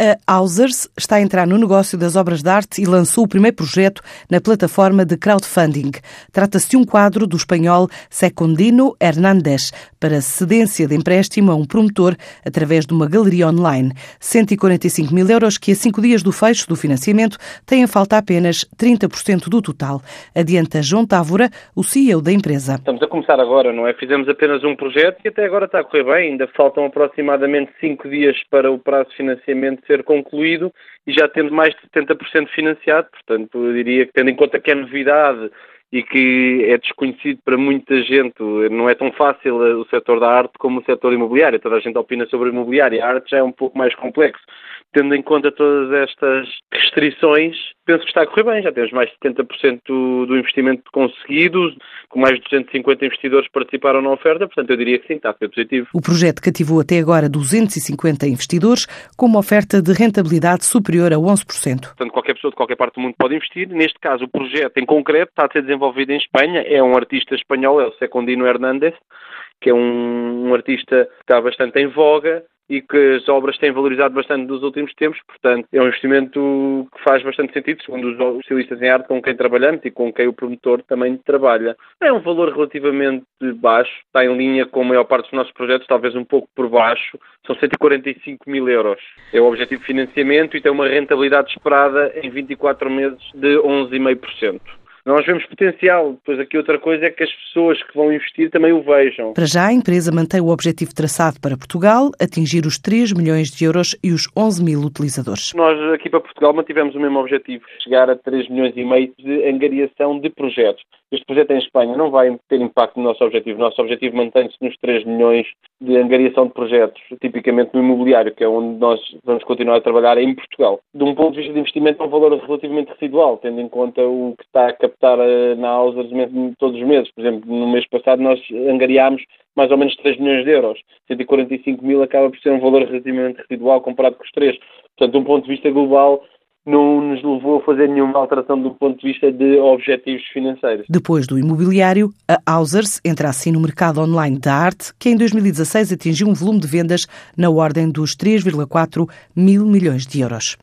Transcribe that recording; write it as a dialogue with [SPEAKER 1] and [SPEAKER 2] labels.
[SPEAKER 1] A Ausers está a entrar no negócio das obras de arte e lançou o primeiro projeto na plataforma de crowdfunding. Trata-se de um quadro do espanhol Secundino Hernández para cedência de empréstimo a um promotor através de uma galeria online. 145 mil euros que, a cinco dias do fecho do financiamento, têm a falta apenas 30% do total. Adianta João Távora, o CEO da empresa.
[SPEAKER 2] Estamos a começar agora, não é? Fizemos apenas um projeto e até agora está a correr bem. Ainda faltam aproximadamente cinco dias para o prazo de financiamento ser concluído e já temos mais de 70% financiado, portanto, eu diria que tendo em conta que é novidade e que é desconhecido para muita gente, não é tão fácil o setor da arte como o setor imobiliário, toda a gente opina sobre imobiliário, a arte já é um pouco mais complexo. Tendo em conta todas estas restrições, penso que está a correr bem. Já temos mais de 70% do investimento conseguido, com mais de 250 investidores que participaram na oferta, portanto eu diria que sim, está a ser positivo.
[SPEAKER 1] O projeto cativou até agora 250 investidores, com uma oferta de rentabilidade superior a 11%.
[SPEAKER 2] Portanto, qualquer pessoa de qualquer parte do mundo pode investir. Neste caso, o projeto em concreto está a ser desenvolvido em Espanha, é um artista espanhol, é o Secundino Hernández, que é um, um artista que está bastante em voga, e que as obras têm valorizado bastante nos últimos tempos, portanto é um investimento que faz bastante sentido, segundo os especialistas em arte com quem trabalhamos e com quem o promotor também trabalha. É um valor relativamente baixo, está em linha com a maior parte dos nossos projetos, talvez um pouco por baixo, são 145 mil euros. É o objetivo de financiamento e tem uma rentabilidade esperada em 24 meses de 11,5%. Nós vemos potencial. Depois aqui outra coisa é que as pessoas que vão investir também o vejam.
[SPEAKER 1] Para já, a empresa mantém o objetivo traçado para Portugal, atingir os 3 milhões de euros e os 11 mil utilizadores.
[SPEAKER 2] Nós aqui para Portugal mantivemos o mesmo objetivo, chegar a 3 milhões e meio de angariação de projetos. Este projeto em Espanha não vai ter impacto no nosso objetivo. O nosso objetivo mantém-se nos 3 milhões de angariação de projetos, tipicamente no imobiliário, que é onde nós vamos continuar a trabalhar em Portugal. De um ponto de vista de investimento, é um valor relativamente residual, tendo em conta o que está a captar eh, na Ausers todos os meses. Por exemplo, no mês passado nós angariámos mais ou menos 3 milhões de euros. 145 mil acaba por ser um valor relativamente residual comparado com os 3. Portanto, de um ponto de vista global, não nos levou a fazer nenhuma alteração do ponto de vista de objetivos financeiros.
[SPEAKER 1] Depois do imobiliário, a Ausers entra assim no mercado online da arte, que em 2016 atingiu um volume de vendas na ordem dos 3,4 mil milhões de euros.